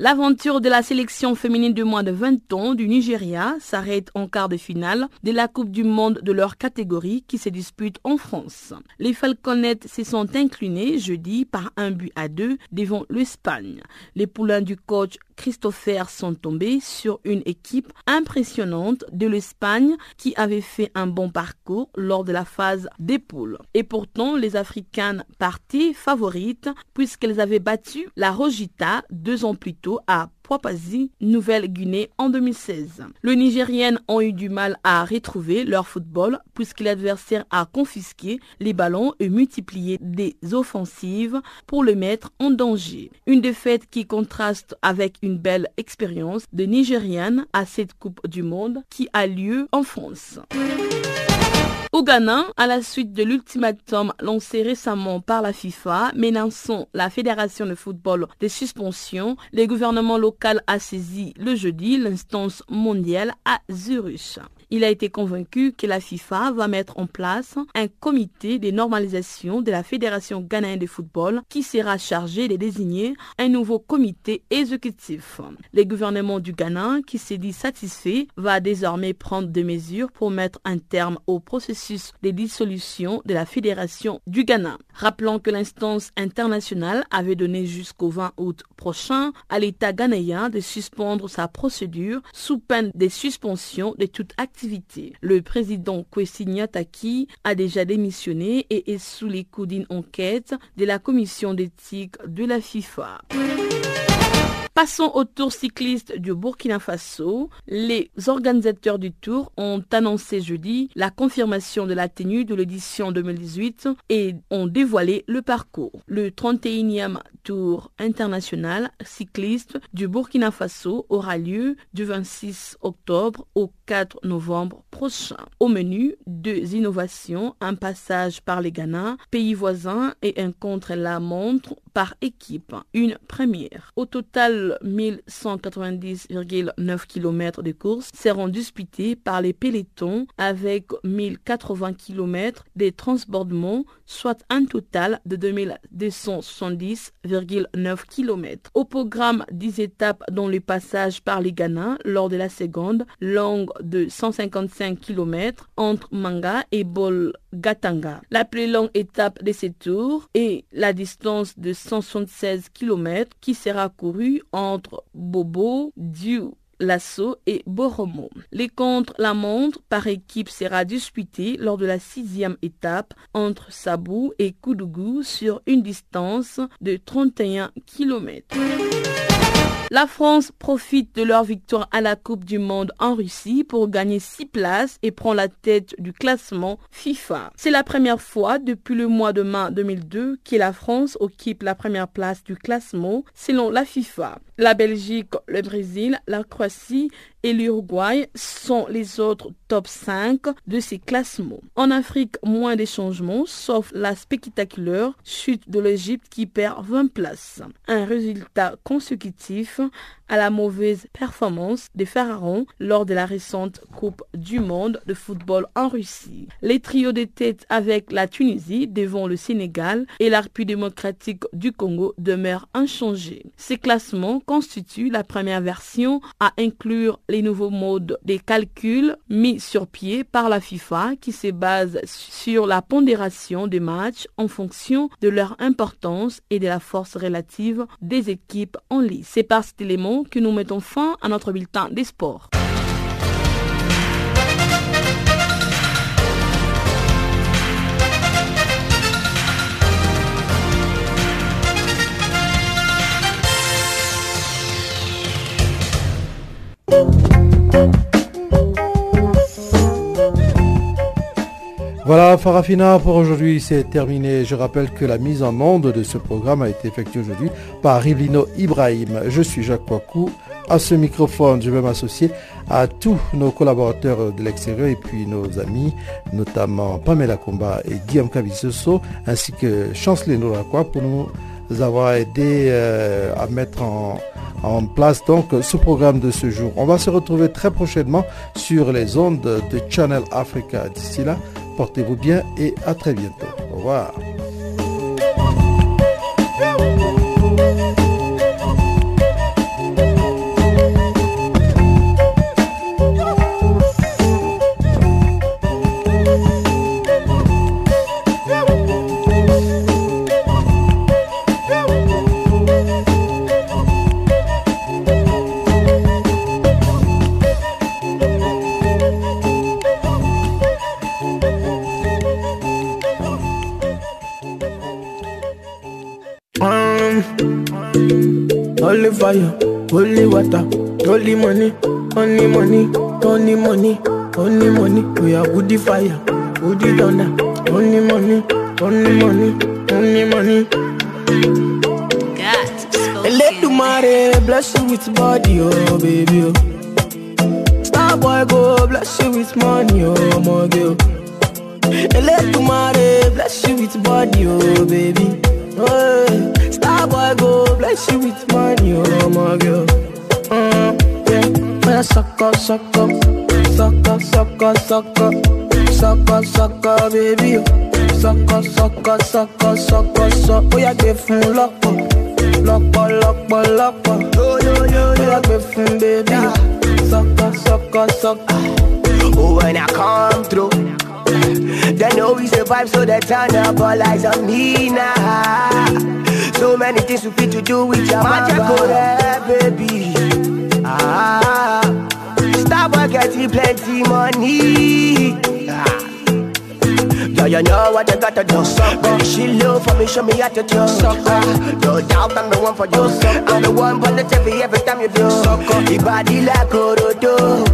L'aventure de la sélection féminine de moins de 20 ans du Nigeria s'arrête en quart de finale de la Coupe du Monde de leur catégorie qui se dispute en France. Les Falconettes se sont inclinés jeudi par un but à deux devant l'Espagne. Les poulains du coach Christopher sont tombés sur une équipe impressionnante de l'Espagne qui avait fait un bon parcours lors de la phase des poules. Et pourtant, les Africaines partaient favorites puisqu'elles avaient battu la Rojita deux ans plus tôt à Papouasie, Nouvelle-Guinée en 2016. Les Nigériennes ont eu du mal à retrouver leur football puisque l'adversaire a confisqué les ballons et multiplié des offensives pour le mettre en danger. Une défaite qui contraste avec une belle expérience de Nigériennes à cette Coupe du Monde qui a lieu en France. Au Ghana, à la suite de l'ultimatum lancé récemment par la FIFA menaçant la Fédération de football des suspensions, le gouvernement local a saisi le jeudi l'instance mondiale à Zurich. Il a été convaincu que la FIFA va mettre en place un comité de normalisation de la Fédération ghanéenne de football qui sera chargé de désigner un nouveau comité exécutif. Le gouvernement du Ghana, qui s'est dit satisfait, va désormais prendre des mesures pour mettre un terme au processus de dissolution de la Fédération du Ghana. Rappelons que l'instance internationale avait donné jusqu'au 20 août prochain à l'État ghanéen de suspendre sa procédure sous peine de suspension de toute activité le président Kwesi Nyataki a déjà démissionné et est sous les coups d'une enquête de la commission d'éthique de la FIFA. Passons au tour cycliste du Burkina Faso. Les organisateurs du tour ont annoncé jeudi la confirmation de la tenue de l'édition 2018 et ont dévoilé le parcours. Le 31e tour international cycliste du Burkina Faso aura lieu du 26 octobre au 4 novembre prochain. Au menu, deux innovations, un passage par les Ghana, pays voisins et un contre-la-montre par équipe, une première. Au total, 1190,9 km de course seront disputés par les pelotons avec 1080 km de transbordement, soit un total de 2270,9 km. Au programme 10 étapes dont le passage par les Ghana lors de la seconde, longue de 155 km entre Manga et Bol Gatanga. La plus longue étape de ces tours est la distance de 176 km qui sera courue entre Bobo, Diou, Lasso et Boromo. Les contre-la-montre par équipe sera disputé lors de la sixième étape entre Sabou et Koudougou sur une distance de 31 km. La France profite de leur victoire à la Coupe du Monde en Russie pour gagner 6 places et prend la tête du classement FIFA. C'est la première fois depuis le mois de mai 2002 que la France occupe la première place du classement selon la FIFA. La Belgique, le Brésil, la Croatie et l'Uruguay sont les autres top 5 de ces classements. En Afrique, moins de changements, sauf la spectaculaire chute de l'Égypte qui perd 20 places. Un résultat consécutif à la mauvaise performance des Pharaons lors de la récente Coupe du Monde de football en Russie. Les trios de tête avec la Tunisie devant le Sénégal et la République démocratique du Congo demeurent inchangés. Ces classements constituent la première version à inclure les nouveaux modes des calculs mis sur pied par la FIFA qui se base sur la pondération des matchs en fonction de leur importance et de la force relative des équipes en lice. C'est par cet élément que nous mettons fin à notre bulletin des sports. Voilà, Farafina, pour aujourd'hui, c'est terminé. Je rappelle que la mise en onde de ce programme a été effectuée aujourd'hui par Rivlino Ibrahim. Je suis Jacques Poicou. À ce microphone, je vais m'associer à tous nos collaborateurs de l'extérieur et puis nos amis, notamment Pamela Komba et Guillaume Kavisoso, ainsi que Chanceler Norakwa pour nous avoir aidé euh, à mettre en, en place donc ce programme de ce jour. On va se retrouver très prochainement sur les ondes de Channel Africa. D'ici là, Portez-vous bien et à très bientôt. Au revoir. Holy fire, holy water, holy money, only money, only money, only money. We are woody fire, woody thunder, only money, only money, only money. Let the mare bless you with body, oh baby. Oh. Star boy go bless you with money, oh my girl. Let the oh. mare bless you with body, oh baby. Oh, star boy go bless you with money, you my girl. Uh, yeah, when I suck up, suck up, suck up, suck baby. Suck up, suck up, suck up. Oh, yeah, give him luck up, luck up, luck up, luck up. Yo, yo, yo, yo, yeah, give him, baby. Suck up, suck up. Oh, when I come through. They know we survive, so they turn up all eyes on me now. So many things we fit to do with your magic, baby. Ah, stop getting plenty money. Ah. Yeah, you know what you gotta do. Baby, she low for me, show me how to do. Ah, no doubt I'm the one for you. Sucker. I'm the one for the TV every time you do. Sucker. Your body like Orodo.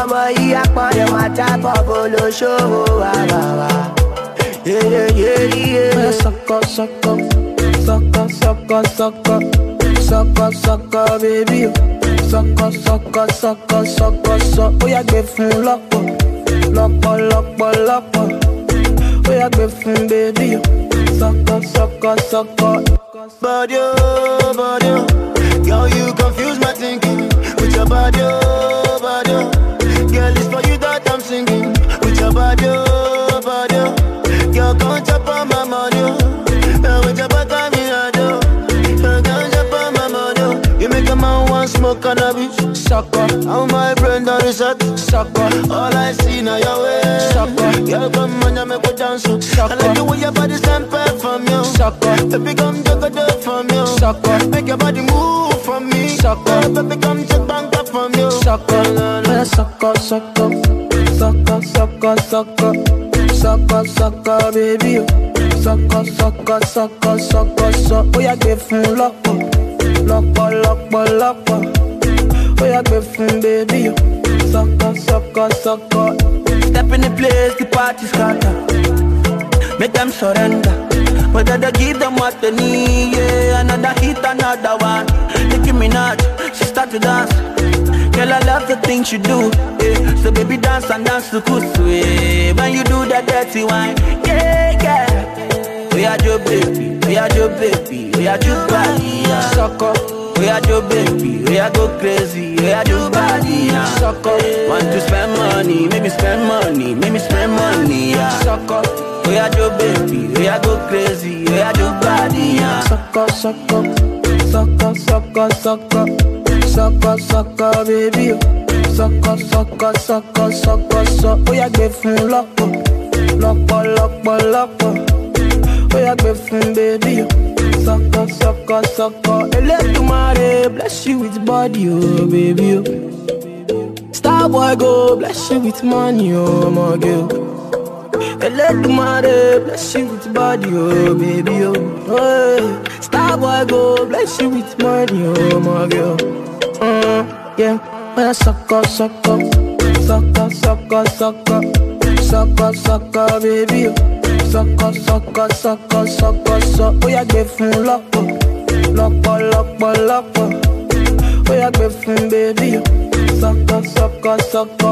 ọmọ yìí apọ̀yọ̀ máa tábọ̀ yeah, yeah, yeah, yeah. Sucker, sucker, sucker, sucker, sucker, sucker, sucker, baby. Sucker, sucker, sucker, sucker, sucker. Ó yá gbé fún lọ́pọ̀, lọ́pọ̀, lọ́pọ̀, lọ́pọ̀. Ó yá gbé fún baby. Sucker, sucker, sucker. Body, oh, body, oh. Girl, you confuse my thinking with your body, oh, body, oh. Cannabis, sucker. How my brain done reset, sucker. All I see now your way, sucker. Girl, come on, you make me dance, oh. Sucker. I like the way your body stand from you, sucker. Baby, come juggle it from you, sucker. Make your body move for me, sucker. Baby, come check bank up from you, sucker. Sucker, sucker, sucker, sucker, sucker, sucker, sucker, baby. Sucker, sucker, sucker, sucker, sucker. Ó yà gbé fún lọ́pọ̀, lọ́pọ̀, lọ́pọ̀, lọ́pọ̀. Ó yà gbé fún baby. o. Sucker, sucker, sucker. Step in the place, the party scatter. Make them surrender. Whether they give them what they need, yeah. Another hit, another one. Nicki Minaj, she start to dance. Girl, I love the things you do, yeah. So baby, dance and dance to kusu, yeah. When you do that dirty wine, yeah, yeah. We are your baby, we are your baby, we are your body, yeah. Sucker. We are your baby, we are go crazy, we are your body, yeah. Suck up. Want to spend money, make me spend money, make me spend money, yeah. Suck up. We are your baby, we are go crazy, we are your body, yeah. Suck up, suck up, suck up, suck up, suck up, suck up, suck up, baby. Suck up, suck up, suck up, suck up, suck up. Oh yeah, give me lock up, lock up, lock up, lock up. Oh yeah, give me baby. Sucker, sucker, sucker. Elédùmarè bless you with body, oh baby. Oh. Star boy go bless you with money, oh my girl. Elédùmarè bless you with body, oh baby, oh. Hey. Star boy go bless you with money, oh my girl. Mm, yeah, I sucker, sucker, sucker, sucker, sucker, sucker, sucker, baby, sọkọ sọkọ sọkọ sọkọ sọ. Ó yá gbé fún lọ́pọ̀ lọ́pọ̀ lọ́pọ̀ lọ́pọ̀. Ó yá gbé fún bébí sọkọ sọkọ sọkọ.